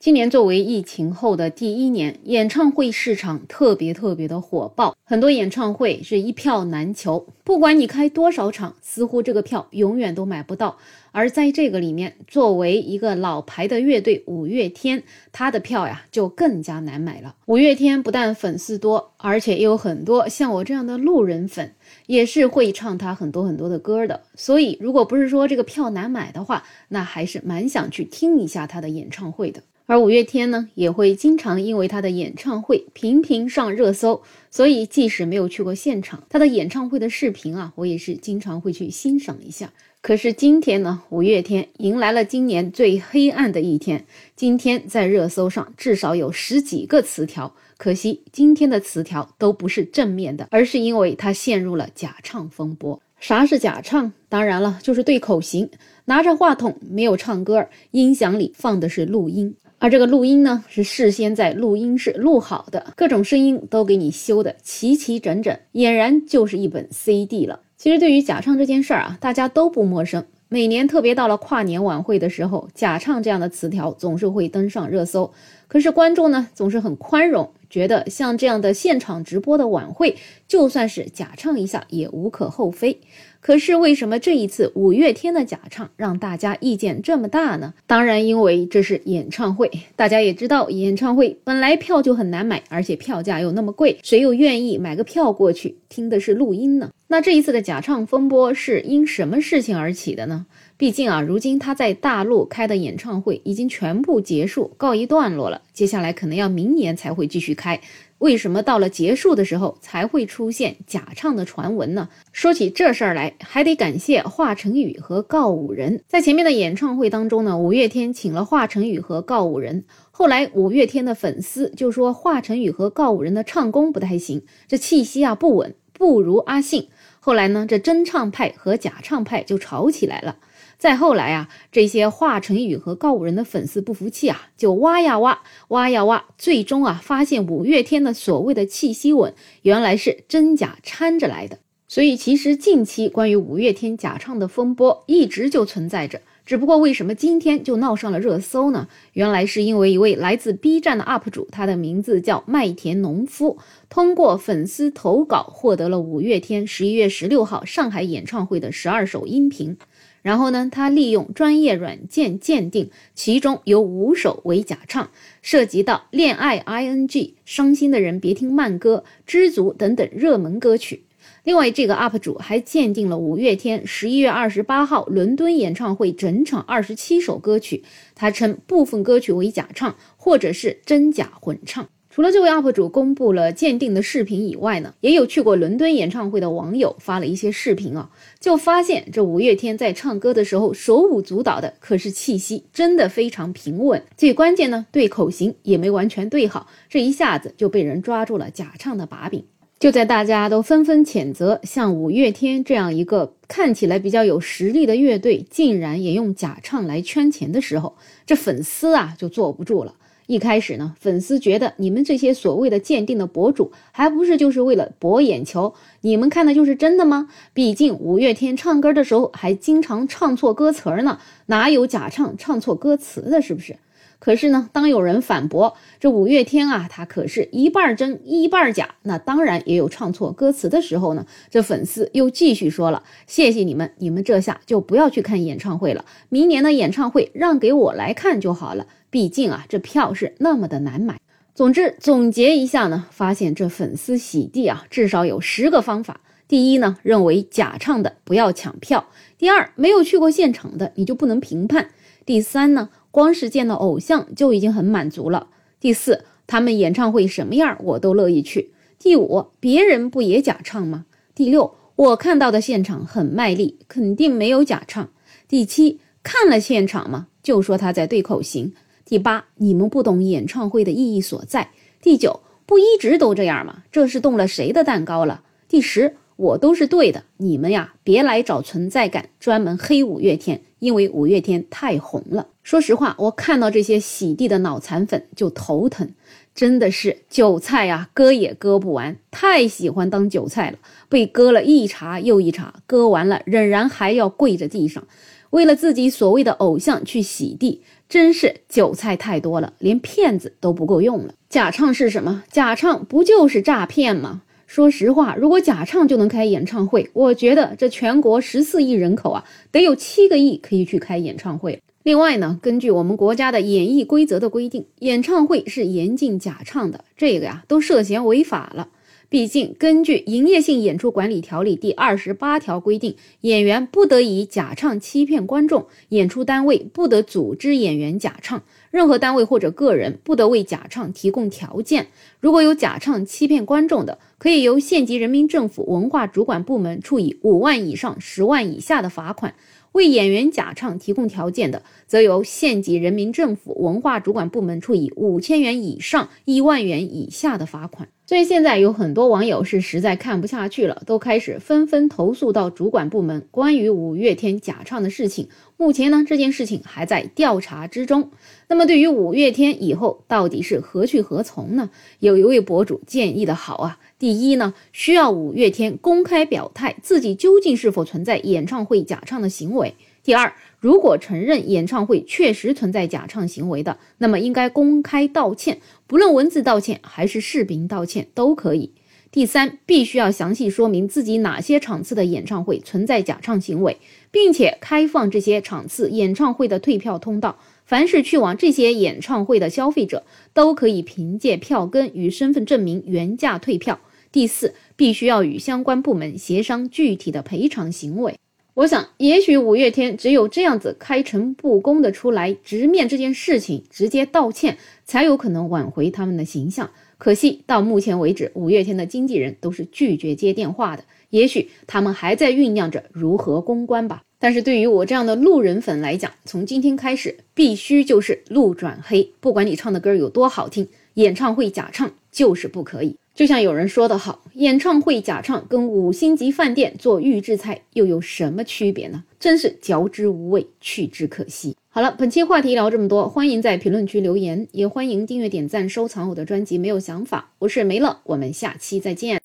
今年作为疫情后的第一年，演唱会市场特别特别的火爆，很多演唱会是一票难求，不管你开多少场，似乎这个票永远都买不到。而在这个里面，作为一个老牌的乐队五月天，他的票呀就更加难买了。五月天不但粉丝多，而且也有很多像我这样的路人粉，也是会唱他很多很多的歌的。所以，如果不是说这个票难买的话，那还是蛮想去听一下他的演唱会的。而五月天呢，也会经常因为他的演唱会频频上热搜，所以即使没有去过现场，他的演唱会的视频啊，我也是经常会去欣赏一下。可是今天呢，五月天迎来了今年最黑暗的一天。今天在热搜上至少有十几个词条，可惜今天的词条都不是正面的，而是因为他陷入了假唱风波。啥是假唱？当然了，就是对口型，拿着话筒没有唱歌，音响里放的是录音。而这个录音呢，是事先在录音室录好的，各种声音都给你修的齐齐整整，俨然就是一本 CD 了。其实对于假唱这件事儿啊，大家都不陌生。每年特别到了跨年晚会的时候，假唱这样的词条总是会登上热搜。可是观众呢，总是很宽容，觉得像这样的现场直播的晚会，就算是假唱一下也无可厚非。可是为什么这一次五月天的假唱让大家意见这么大呢？当然，因为这是演唱会，大家也知道，演唱会本来票就很难买，而且票价又那么贵，谁又愿意买个票过去听的是录音呢？那这一次的假唱风波是因什么事情而起的呢？毕竟啊，如今他在大陆开的演唱会已经全部结束，告一段落了，接下来可能要明年才会继续开。为什么到了结束的时候才会出现假唱的传闻呢？说起这事儿来，还得感谢华晨宇和告五人。在前面的演唱会当中呢，五月天请了华晨宇和告五人。后来五月天的粉丝就说华晨宇和告五人的唱功不太行，这气息啊不稳，不如阿信。后来呢，这真唱派和假唱派就吵起来了。再后来啊，这些华晨宇和告五人的粉丝不服气啊，就挖呀挖，挖呀挖，最终啊，发现五月天的所谓的气息吻，原来是真假掺着来的。所以其实近期关于五月天假唱的风波一直就存在着，只不过为什么今天就闹上了热搜呢？原来是因为一位来自 B 站的 UP 主，他的名字叫麦田农夫，通过粉丝投稿获得了五月天十一月十六号上海演唱会的十二首音频。然后呢，他利用专业软件鉴定，其中有五首为假唱，涉及到恋爱、ing、伤心的人别听慢歌、知足等等热门歌曲。另外，这个 UP 主还鉴定了五月天十一月二十八号伦敦演唱会整场二十七首歌曲，他称部分歌曲为假唱，或者是真假混唱。除了这位 UP 主公布了鉴定的视频以外呢，也有去过伦敦演唱会的网友发了一些视频啊，就发现这五月天在唱歌的时候手舞足蹈的，可是气息真的非常平稳。最关键呢，对口型也没完全对好，这一下子就被人抓住了假唱的把柄。就在大家都纷纷谴责像五月天这样一个看起来比较有实力的乐队，竟然也用假唱来圈钱的时候，这粉丝啊就坐不住了。一开始呢，粉丝觉得你们这些所谓的鉴定的博主，还不是就是为了博眼球？你们看的就是真的吗？毕竟五月天唱歌的时候还经常唱错歌词呢，哪有假唱唱错歌词的？是不是？可是呢，当有人反驳这五月天啊，他可是一半真一半假，那当然也有唱错歌词的时候呢。这粉丝又继续说了：“谢谢你们，你们这下就不要去看演唱会了，明年的演唱会让给我来看就好了。毕竟啊，这票是那么的难买。”总之，总结一下呢，发现这粉丝洗地啊，至少有十个方法。第一呢，认为假唱的不要抢票；第二，没有去过现场的你就不能评判；第三呢。光是见到偶像就已经很满足了。第四，他们演唱会什么样我都乐意去。第五，别人不也假唱吗？第六，我看到的现场很卖力，肯定没有假唱。第七，看了现场吗？就说他在对口型。第八，你们不懂演唱会的意义所在。第九，不一直都这样吗？这是动了谁的蛋糕了？第十。我都是对的，你们呀，别来找存在感，专门黑五月天，因为五月天太红了。说实话，我看到这些洗地的脑残粉就头疼，真的是韭菜呀，割也割不完，太喜欢当韭菜了，被割了一茬又一茬，割完了仍然还要跪在地上，为了自己所谓的偶像去洗地，真是韭菜太多了，连骗子都不够用了。假唱是什么？假唱不就是诈骗吗？说实话，如果假唱就能开演唱会，我觉得这全国十四亿人口啊，得有七个亿可以去开演唱会。另外呢，根据我们国家的演艺规则的规定，演唱会是严禁假唱的，这个呀都涉嫌违法了。毕竟，根据《营业性演出管理条例》第二十八条规定，演员不得以假唱欺骗观众，演出单位不得组织演员假唱，任何单位或者个人不得为假唱提供条件。如果有假唱欺骗观众的，可以由县级人民政府文化主管部门处以五万以上十万以下的罚款。为演员假唱提供条件的，则由县级人民政府文化主管部门处以五千元以上一万元以下的罚款。所以现在有很多网友是实在看不下去了，都开始纷纷投诉到主管部门关于五月天假唱的事情。目前呢，这件事情还在调查之中。那么对于五月天以后到底是何去何从呢？有一位博主建议的好啊。第一呢，需要五月天公开表态自己究竟是否存在演唱会假唱的行为。第二，如果承认演唱会确实存在假唱行为的，那么应该公开道歉，不论文字道歉还是视频道歉都可以。第三，必须要详细说明自己哪些场次的演唱会存在假唱行为，并且开放这些场次演唱会的退票通道。凡是去往这些演唱会的消费者，都可以凭借票根与身份证明原价退票。第四，必须要与相关部门协商具体的赔偿行为。我想，也许五月天只有这样子开诚布公的出来直面这件事情，直接道歉，才有可能挽回他们的形象。可惜到目前为止，五月天的经纪人都是拒绝接电话的。也许他们还在酝酿着如何公关吧。但是对于我这样的路人粉来讲，从今天开始，必须就是路转黑。不管你唱的歌有多好听，演唱会假唱就是不可以。就像有人说的好，演唱会假唱跟五星级饭店做预制菜又有什么区别呢？真是嚼之无味，去之可惜。好了，本期话题聊这么多，欢迎在评论区留言，也欢迎订阅、点赞、收藏我的专辑。没有想法，我是梅乐，我们下期再见。